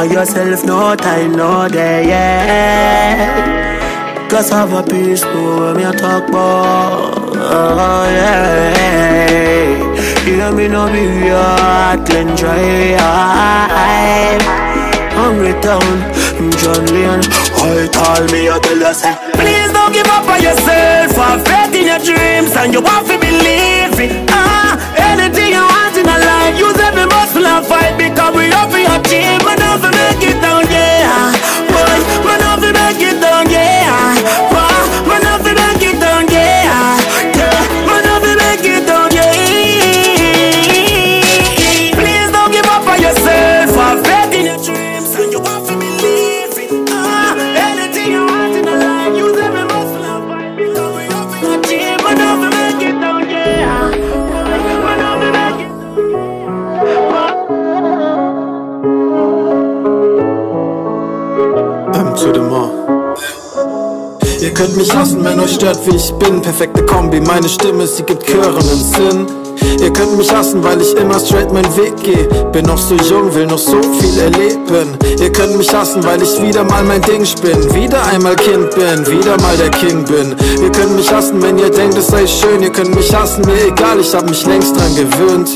On yourself, no time, no day, yeah. Cause have a peaceful me talk about, oh, yeah. You Hear me no be your clean dry. Hungry town, John Leon, I tell me, I tell you, say, please don't give up on yourself. Have faith in your dreams and you want to believe it. Like use every muscle and fight because we have to achieve. Man, have to make it down, yeah. Boy, man, have to make it down, yeah. Könnt mich hassen, wenn euch stört, wie ich bin. Perfekte Kombi, meine Stimme, sie gibt und Sinn. Ihr könnt mich hassen, weil ich immer straight meinen Weg gehe. Bin noch so jung, will noch so viel erleben. Ihr könnt mich hassen, weil ich wieder mal mein Ding spinn. Wieder einmal Kind bin, wieder mal der King bin. Ihr könnt mich hassen, wenn ihr denkt, es sei schön. Ihr könnt mich hassen, mir egal, ich hab mich längst dran gewöhnt.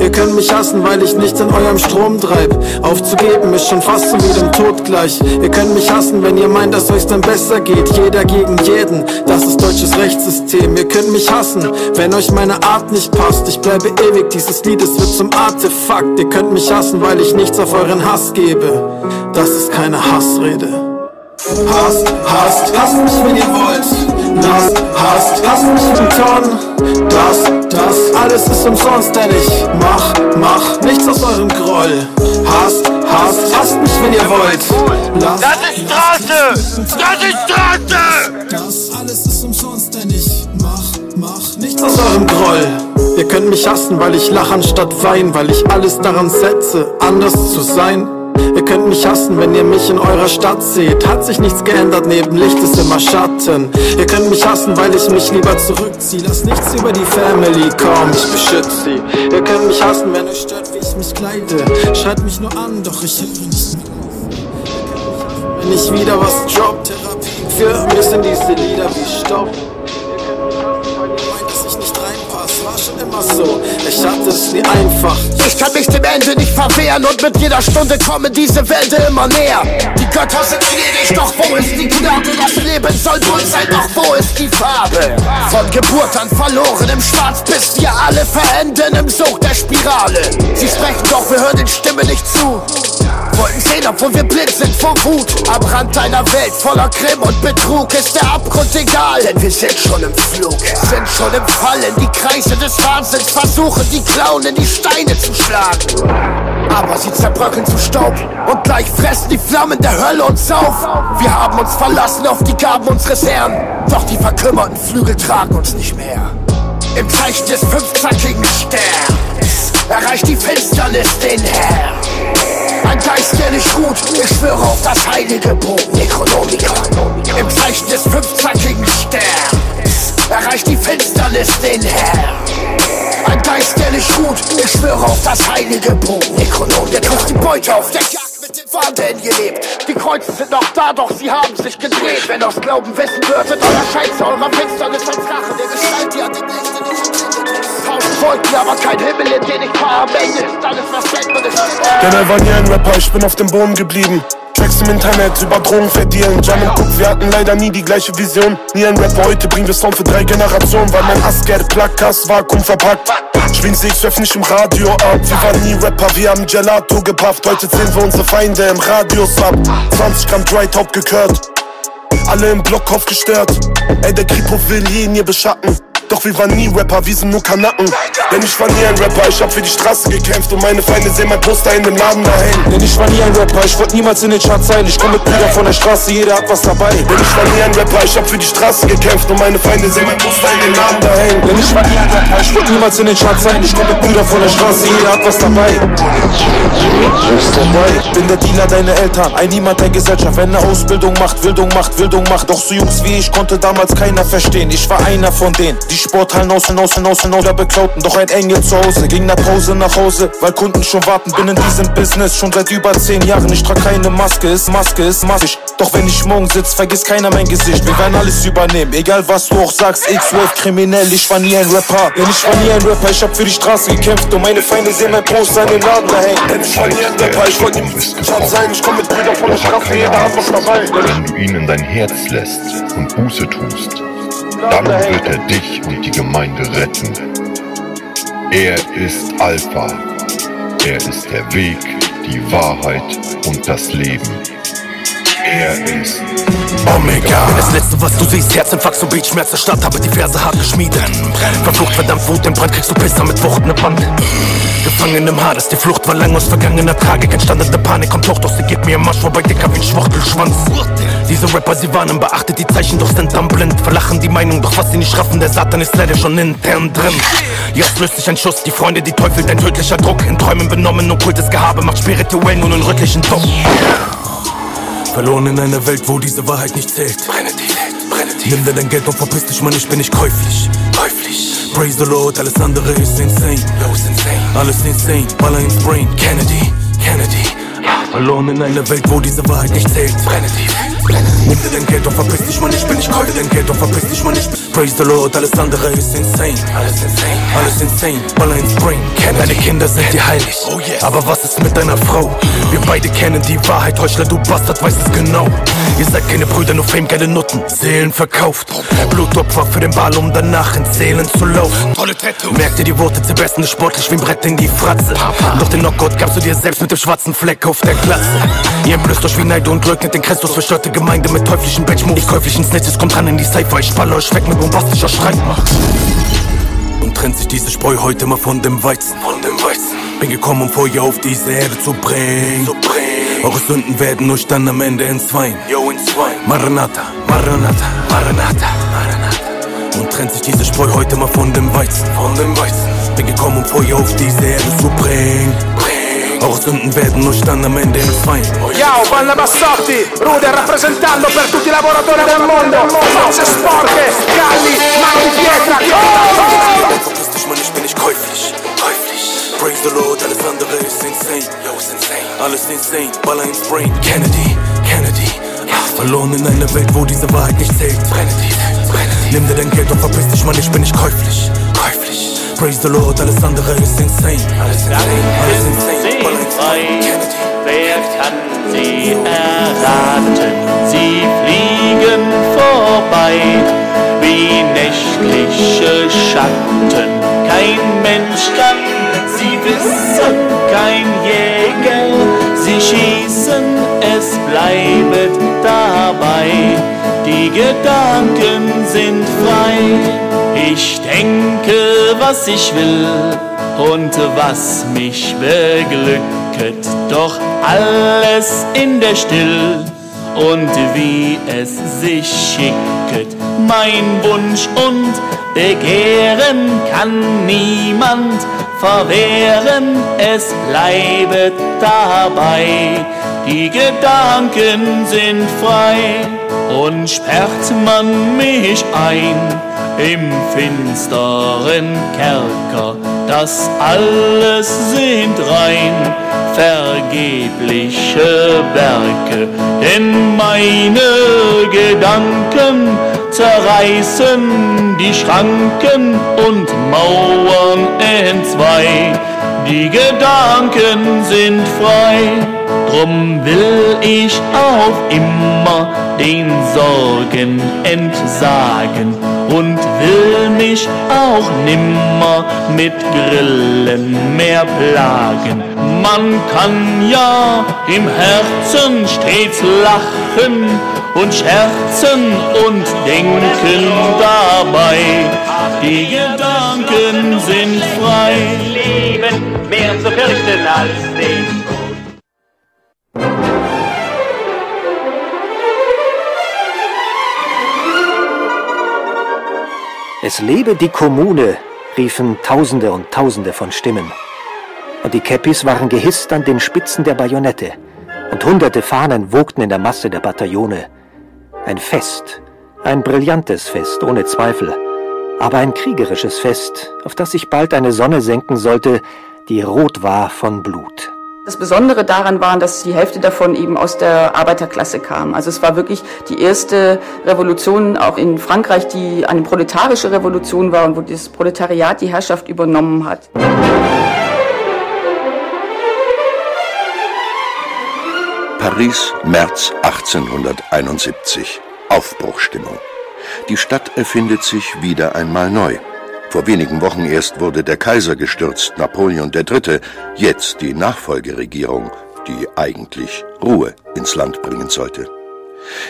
Ihr könnt mich hassen, weil ich nichts in eurem Strom treib. Aufzugeben ist schon fast so wie dem Tod gleich. Ihr könnt mich hassen, wenn ihr meint, dass euch's dann besser geht. Jeder gegen jeden, das ist deutsches Rechtssystem. Ihr könnt mich hassen, wenn euch meine Art nicht passt. Ich bleibe ewig, dieses Lied, es wird zum Artefakt. Ihr könnt mich hassen, weil ich nichts auf euren Hass gebe. Das ist keine Hassrede. Hasst, hasst, hasst mich, wenn ihr wollt. Lasst, hasst, hasst mich im Ton. Das, das, alles ist umsonst, denn ich mach, mach nichts aus eurem Groll. Hasst, hasst, hasst mich, wenn ihr wollt. Lasst, Das ist Straße! Das ist Straße! das alles ist umsonst, denn ich mach, mach nichts aus eurem Groll. Ihr könnt mich hassen, weil ich lach anstatt wein, weil ich alles daran setze, anders zu sein. Ihr könnt mich hassen, wenn ihr mich in eurer Stadt seht. Hat sich nichts geändert, neben Licht ist immer Schatten. Ihr könnt mich hassen, weil ich mich lieber zurückziehe. Lasst nichts über die Family kommen, ich beschütze sie. Ihr könnt mich hassen, wenn euch stört, wie ich mich kleide. Schreit mich nur an, doch ich höre nicht mehr. Wenn ich wieder was drop, Therapie für mich sind diese Lieder wie Stopp. Immer so. Ich hatte es nie einfach. Ich kann mich dem Ende nicht verwehren und mit jeder Stunde kommen diese Wände immer näher. Die Götter sind gnädig, doch wo ist die Gnade? Das Leben soll bunt sein, doch wo ist die Farbe? Von Geburt an verloren im Schwarz, bis wir alle verenden im Sog der Spirale. Sie sprechen doch, wir hören den Stimmen nicht zu. Wollten sehen, obwohl wir blind sind vor Wut. Am Rand einer Welt voller Grimm und Betrug ist der Abgrund egal, denn wir sind schon im Flug, sind schon im Fallen. Die Kreise des Wahnsinns versuchen, die Clown in die Steine zu schlagen. Aber sie zerbröckeln zu Staub und gleich fressen die Flammen der Hölle uns auf. Wir haben uns verlassen auf die Gaben unseres Herrn, doch die verkümmerten Flügel tragen uns nicht mehr. Im Zeichen des fünfzackigen Sterns erreicht die Finsternis den Herrn. Ein Geist, der nicht ruht, ich schwöre auf das heilige Buch ich schwöre auf das heilige Buch Necronomicon. Der trifft die Beute auf der Jagd mit dem Wahnsinn gelebt. Die Kreuze sind noch da, doch sie haben sich gedreht. Wenn aus Glauben wissen würdet, euer Scheiß eurer Finsternis als Rache der Gestalt, die an dem Licht in euch Tausend Wolken, aber kein Himmel, in den ich fahre. Am Ende ist alles, was es ist er war nie ein Rapper, ich bin auf dem Boden geblieben. Tracks im Internet über Drogen verdienen. Jam und Cook, wir hatten leider nie die gleiche Vision. Nie ein Rapper, heute bringen wir Sound für drei Generationen. Weil mein Asker, Plakas, Vakuum verpackt. Spielen sie X nicht im Radio ab. Wir waren nie Rapper, wir haben Gelato gepafft. Heute zählen wir unsere Feinde im Radius ab. 20 Gramm Dry Top gekürt. Alle im Block aufgestört. Ey, der Kripo will jeden hier beschatten. Doch wir waren nie Rapper, wir sind nur Kanacken. Denn ich war nie ein Rapper, ich hab für die Straße gekämpft und meine Feinde sehen mein Poster in dem Laden da hängen. Denn ich war nie ein Rapper, ich wollte niemals in den Charts sein. Ich komm mit Brüder von der Straße, jeder hat was dabei. Denn ich war nie ein Rapper, ich hab für die Straße gekämpft und meine Feinde sehen mein Poster in dem Laden da hängen. Denn ich war nie ein Rapper, ich wollte niemals in den Charts sein. Ich komm mit Brüder von der Straße, jeder hat was dabei. Dabei bin der Dealer deiner Eltern, ein Niemand der Gesellschaft. Wenn er Ausbildung macht, Wildung macht, Wildung macht. Doch so Jungs wie ich konnte damals keiner verstehen. Ich war einer von denen, die Sporthallen außen, außen, außen, oder beklauten doch ein Engel zu Hause. Ging nach Pause nach Hause, weil Kunden schon warten. Bin in diesem Business schon seit über zehn Jahren. Ich trage keine Maske, ist Maske, ist massig. Doch wenn ich morgen sitz, vergisst keiner mein Gesicht. Wir werden alles übernehmen, egal was du auch sagst. X-Wave kriminell, ich war nie ein Rapper. Denn ich war nie ein Rapper, ich hab für die Straße gekämpft. Und meine Feinde sehen mein Poster an den Laden da hängen. Denn ich war nie ein Rapper, ich wollte niemals sein. Ich komm mit Brüdern von der Straße, jeder hat was dabei. Wenn du ihn in dein Herz lässt und Buße tust, dann wird er dich und die Gemeinde retten. Er ist Alpha. Er ist der Weg, die Wahrheit und das Leben. Er ist Omega. Das letzte, was du siehst, Herzinfarkt, so Beat, Schmerz der Stadt, habe die Verse hart geschmiedet. Verflucht, verdammt, Wut im Brand, kriegst du Pisser mit Wucht, ne Band. Gefangen im Hades, die Flucht war lang aus vergangener Tragik, entstandene Panik, kommt hoch, doch sie gibt mir im Marsch vorbei, dicker wie ein Schwuchtelschwanz. Diese Rapper, sie warnen, beachtet die Zeichen, doch sind dann blind. Verlachen die Meinung, doch was sie nicht raffen, der Satan ist leider schon intern drin. Jetzt löst sich ein Schuss, die Freunde, die Teufel, dein tödlicher Druck. In Träumen benommen, okkultes Gehabe macht spirituell nun rötlichen Druck. Verloren in einer Welt, wo diese Wahrheit nicht zählt. Brenne tief, brenne tief. Nimm dir dein Geld und verpiss dich, Mann, ich bin nicht käuflich. Käuflich. Praise the Lord, alles andere ist insane. Ist insane. Alles insane, Baller ins Brain. Kennedy, Kennedy. Verloren in einer Welt, wo diese Wahrheit nicht zählt. Brenne tief, brenne tief. Dir dein Geld und verpiss dich, Mann, ich bin nicht käuflich. Dein Geld und verpiss dich, Mann, ich bin Praise the Lord, alles andere ist insane. Alles insane, alles insane. Baller ins Brain. Deine Kinder sind dir heilig. Oh yes. Aber was ist mit deiner Frau? Wir beide kennen die Wahrheit, Heuchler, du Bastard, weißt es genau. Ihr seid keine Brüder, nur Fame, geile Nutten, Seelen verkauft. Blutopfer für den Ball, um danach ins Seelen zu laufen. Merkt ihr die Worte ist sportlich wie ein Brett in die Fratze. Doch den Knockout gabst du dir selbst mit dem schwarzen Fleck auf der Glatze. Ihr entblößt euch wie Neid und leugnet den Christus, verstörte Gemeinde mit teuflischen Benchmoves. Ich käuflichen Snitches, kommt ran in die Cypher, ich spalle euch weg mit bombastischer Streitmacht. Und trennt sich diese Spreu heute mal von dem Weizen. Von dem Weizen. Bin gekommen, um Feuer auf diese Erde zu bringen. Zu bringen. Eure Sünden werden euch dann am Ende entzweien. Yo, entzweien. Maranatha, Maranatha, Maranatha, Maranatha. Und trennt sich diese Spreu heute mal von dem Weizen. Von dem Weizen. Bin gekommen, um Feuer auf diese Erde zu bringen. Eure Sünden werden euch dann am Ende entzweien. Ciao, Panna Bassotti, Rude rappresentando per tutti i lavoratori del mondo, facce sporche, galli, mani di pietra, dich, Mann, ich bin nicht käuflich. Käuflich. Praise the Lord, alles andere ist insane. Yo, ist insane. Alles insane, Baller ins Brain. Kennedy, Kennedy. Verloren in einer Welt, wo diese Wahrheit nicht zählt. Brenne tief. Nimm dir dein Geld und verpiss dich, Mann, ich bin nicht käuflich. Käuflich. Praise the Lord, alles andere ist insane. Alles insane, alles insane. Kennedy. Wer kann sie erraten? Sie fliegen vorbei wie nächtliche Schatten. Kein Mensch kann sie wissen, kein Jäger. Sie schießen, es bleibt dabei. Die Gedanken sind frei. Ich denke, was ich will und was mich beglücket, doch alles in der Still und wie es sich schicket. Mein Wunsch und Begehren kann niemand verwehren, es bleibt dabei. Die Gedanken sind frei und sperrt man mich ein im finsteren Kerker. Das alles sind rein vergebliche Werke, denn meine Gedanken zerreißen die Schranken und Mauern entzwei. Die Gedanken sind frei, drum will ich auf immer den Sorgen entsagen und will mich auch nimmer mit Grillen mehr plagen. Man kann ja im Herzen stets lachen und scherzen und denken dabei. Die Gedanken sind frei. Leben mehr zu fürchten als den Es lebe die Kommune, riefen Tausende und Tausende von Stimmen. Und die Käppis waren gehisst an den Spitzen der Bajonette, und hunderte Fahnen wogten in der Masse der Bataillone. Ein Fest, ein brillantes Fest, ohne Zweifel, aber ein kriegerisches Fest, auf das sich bald eine Sonne senken sollte, die rot war von Blut. Das Besondere daran war, dass die Hälfte davon eben aus der Arbeiterklasse kam. Also es war wirklich die erste Revolution auch in Frankreich, die eine proletarische Revolution war und wo das Proletariat die Herrschaft übernommen hat. Paris, März 1871. Aufbruchstimmung. Die Stadt erfindet sich wieder einmal neu. Vor wenigen Wochen erst wurde der Kaiser gestürzt, Napoleon III., jetzt die Nachfolgeregierung, die eigentlich Ruhe ins Land bringen sollte.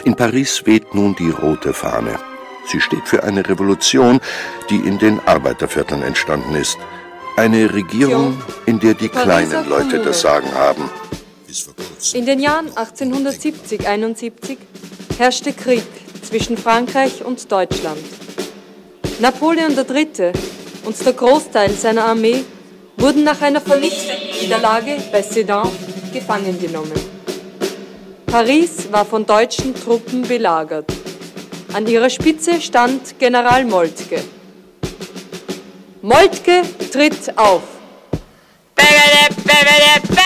In Paris weht nun die rote Fahne. Sie steht für eine Revolution, die in den Arbeitervierteln entstanden ist. Eine Regierung, in der die kleinen Leute das Sagen haben. In den Jahren 1870-71 herrschte Krieg zwischen Frankreich und Deutschland. Napoleon III. und der Großteil seiner Armee wurden nach einer vernichtenden Niederlage bei Sedan gefangen genommen. Paris war von deutschen Truppen belagert. An ihrer Spitze stand General Moltke. Moltke tritt auf. Wenn den Hund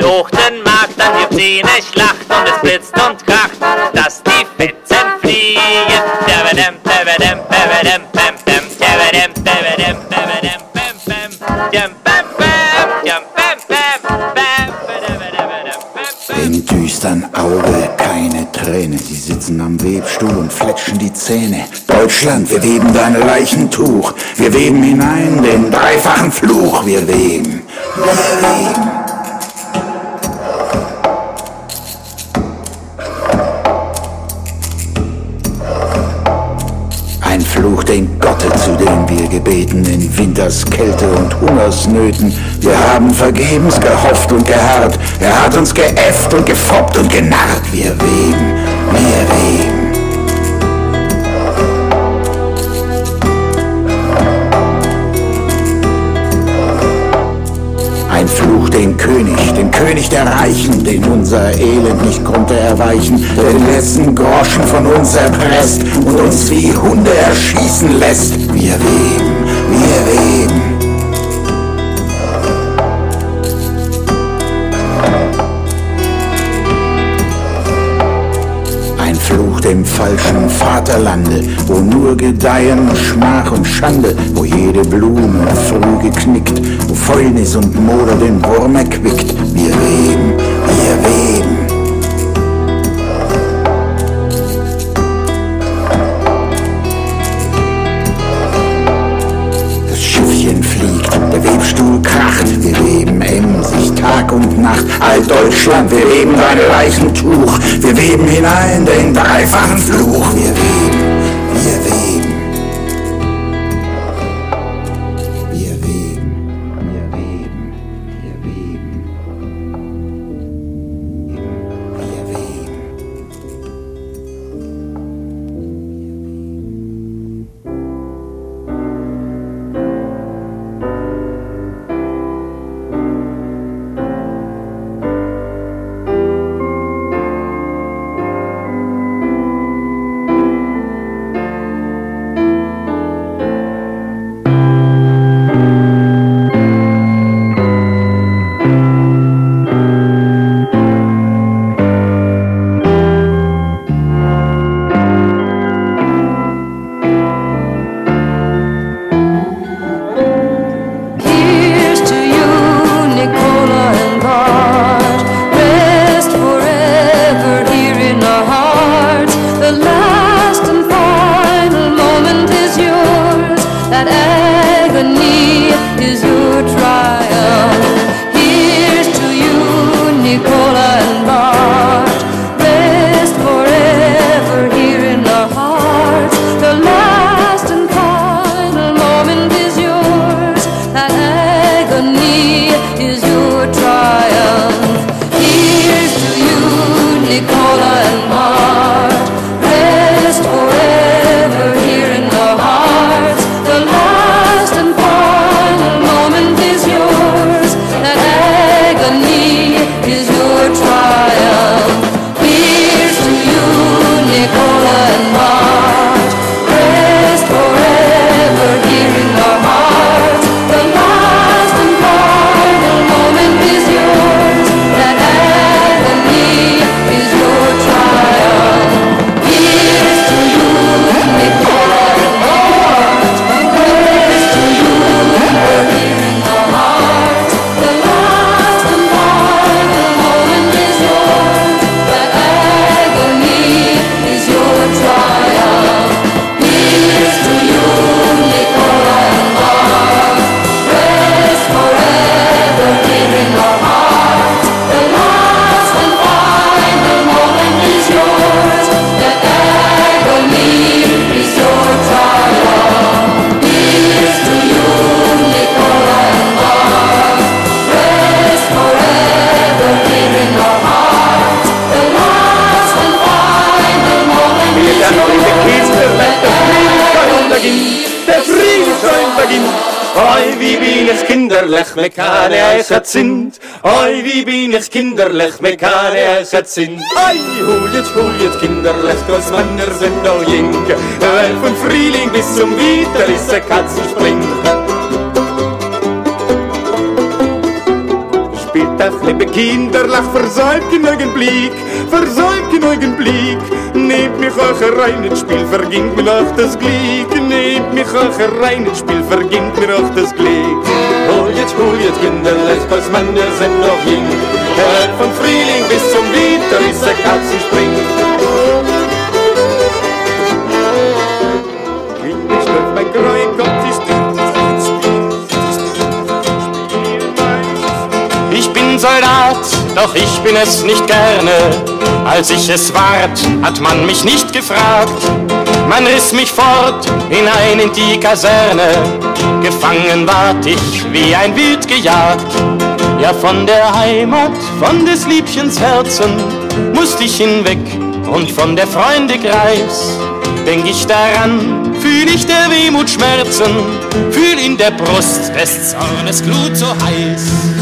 will hoch den Markt, dann gibt's eine Schlacht und es blitzt und kracht, dass die Fetzen fliegen. Dabadam, düstern Auge keine Träne. Sie sitzen am Webstuhl und fletschen die Zähne. Deutschland, wir weben dein Leichentuch. Wir weben hinein den dreifachen Fluch. Wir weben, wir weben. Gebeten, in Winterskälte und Hungersnöten. Wir haben vergebens gehofft und geharrt. Er hat uns geäfft und gefoppt und genarrt. Wir weben, wir weben. Ein Fluch, den König, den König der Reichen, den unser Elend nicht konnte erweichen, der den letzten Groschen von uns erpresst und uns wie Hunde erschießen lässt. Wir weben, wir weben. Ein Fluch dem falschen Vaterlande, wo nur gedeihen Schmach und Schande, wo jede Blume früh geknickt, wo Fäulnis und Moder den Wurm erquickt. Wir weben, Deutschland, wir weben dein Leichentuch, wir weben hinein den dreifachen Fluch. Wir weben, Eiche sind. Oi, wie bin ich kinderlich, mir keine Eiche sind. Oi, huljet, huljet, kinderlich, cause Männer sind noch jung. Weil von Frühling bis zum Winter ist ein Katzenspring. Spielt doch liebe kinderlich, versäumt genügend Blick, versäumt genügend Blick. Nehmt mich auch rein ins Spiel, vergingt mir noch das Glied. Nehmt mich auch rein ins Spiel, vergingt mir noch das Glied. Jetzt, kinderlich, cause Männer sind noch jung. Hört von Frühling bis zum Winter ist der Gott ist Ich bin Soldat, doch ich bin es nicht gerne. Als ich es ward, hat man mich nicht gefragt. Man riss mich fort hinein in die Kaserne. Gefangen ward ich wie ein Wild gejagt. Ja, von der Heimat, von des Liebchens Herzen, musste ich hinweg und von der Freunde Greis. Denk ich daran, fühl ich der Wehmut Schmerzen, fühl in der Brust des Zornes Glut so heiß.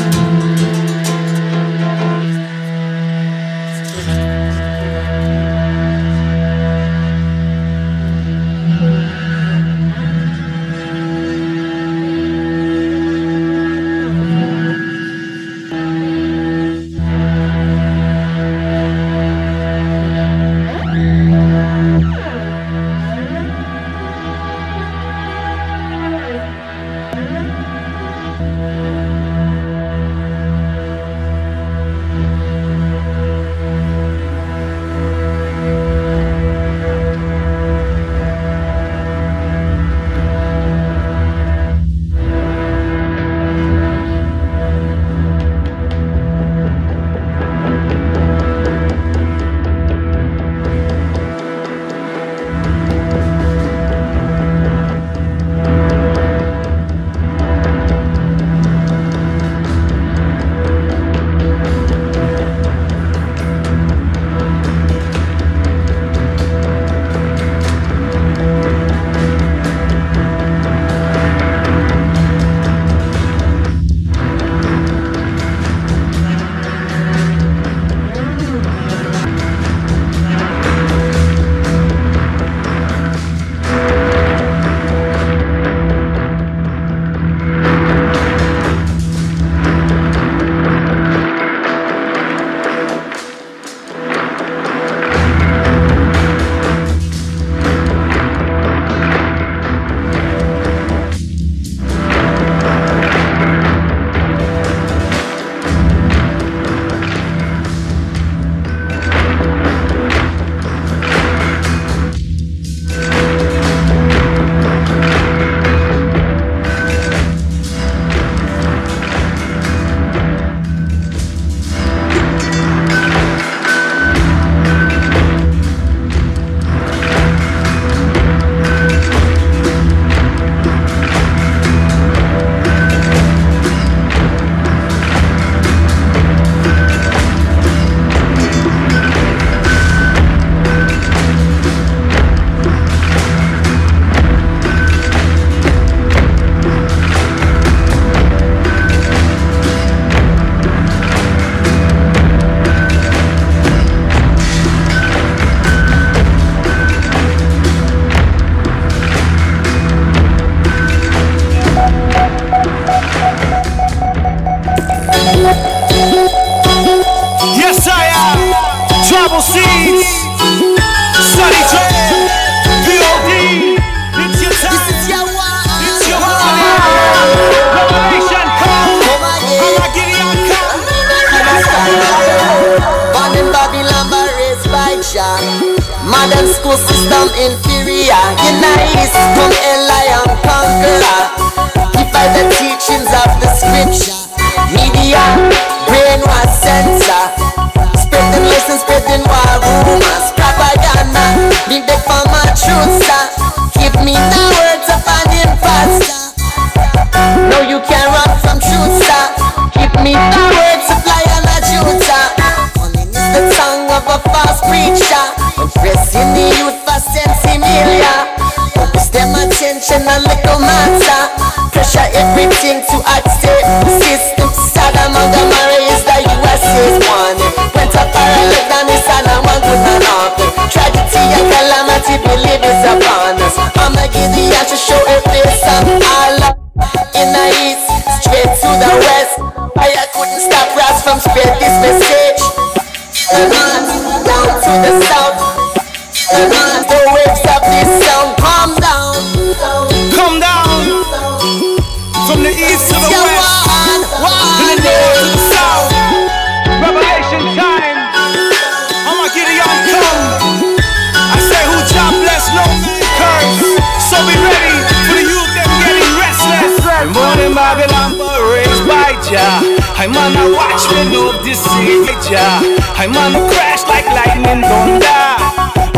Born in Babylon, raised by Jah. I'm on a watchman of this city, Jah. I'm on a crash like lightning thunder.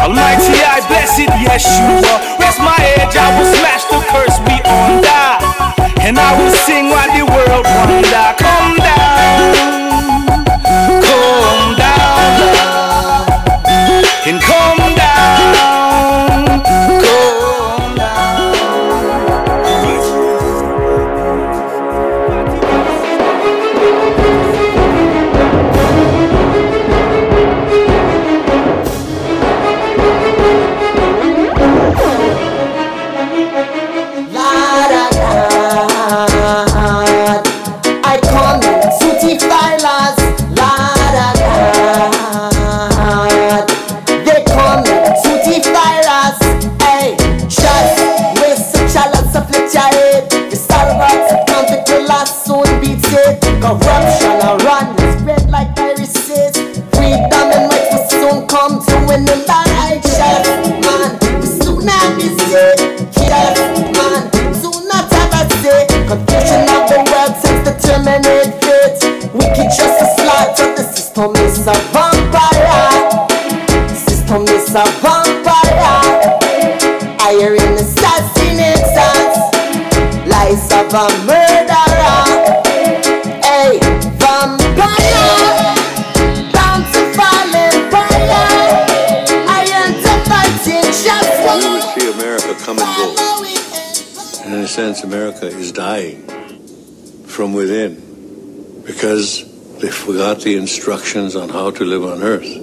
Almighty, I bless it, Yeshua. Rest my edge, I will smash the curse we under. And I will sing while the world wonder. Come down, because they forgot the instructions on how to live on earth.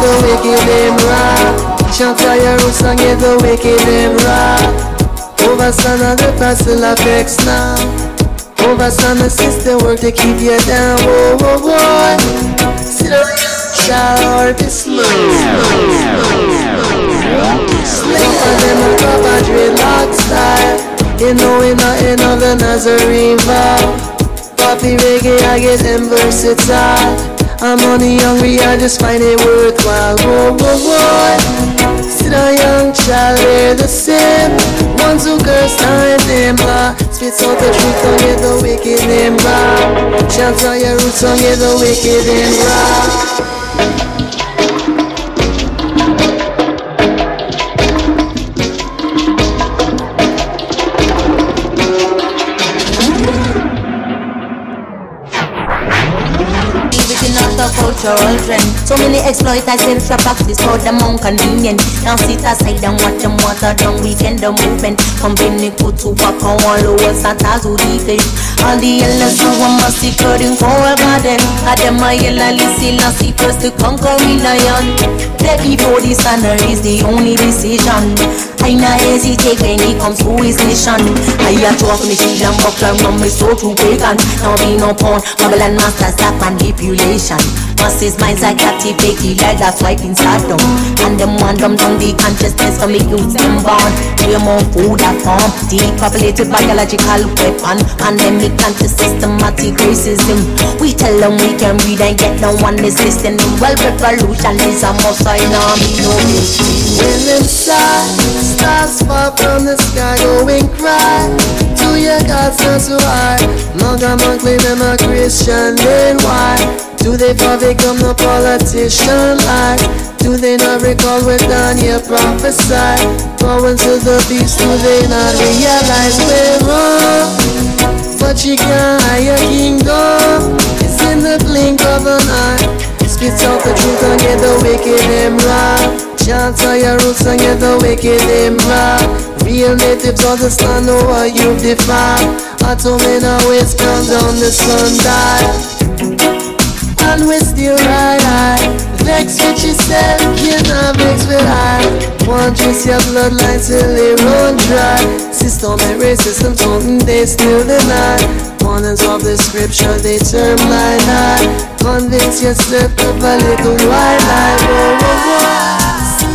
The wicked them roots and get the now. Overstand the system work to keep you down. Whoa, whoa, whoa. Sit down, shall or be slow. Slave for them a cover dreadlock style. You know we not in of the Nazarene vow. Poppy reggae, I get them versatile. I'm only hungry, I just find it worthwhile. Whoa, whoa, whoa. Sit a young child, they're the same. Ones who curse time, them law. Spits out the truth, don't get the wicked them raw. Chants on your roots, don't get the wicked them raw. Trend So many exploiters the practice for them inconvenient Now sit aside and watch them water down weekend the movement. Company put to work on all the world Santa's who defend All the yellows who are massacred in Coral Garden. Had them a yellow listen and see first to conquer in lion. Dead before the sun is the only decision. I not hesitate when it comes to his mission. I a show off me shield and buckler from me so true pagan Now be no pawn, Babylon master stop manipulation Masses minds are captivated like why in stardom And them want them down the consciousness for me use them born. Way more food at form Depopulated biological weapon. Pandemic anti-systematic racism. We tell them we can read and get no one is listening. Well revolution is a must I know me no When them stars, fall from the sky, go and cry. To your God's not hard. Manga monk claim them a Christian, then why? Do they fall become no politician like? Do they not recall what Daniel prophesied? Going to the beast, do they not realize we're wrong? But you can't hire kingdom. It's in the blink of an eye. Spit out the truth and get the wicked them right. Chant on your roots and get the wicked them right. Real natives understand what you've defined. I told me now it's come down the sundial and we still ride high. Vex with yourself, you know vex with I. One trace your bloodline till they run dry. System and racism, something they still deny. Warnings of the scripture, they turn blind eye. Convince yourself of a little white lie. Whoa, whoa, whoa.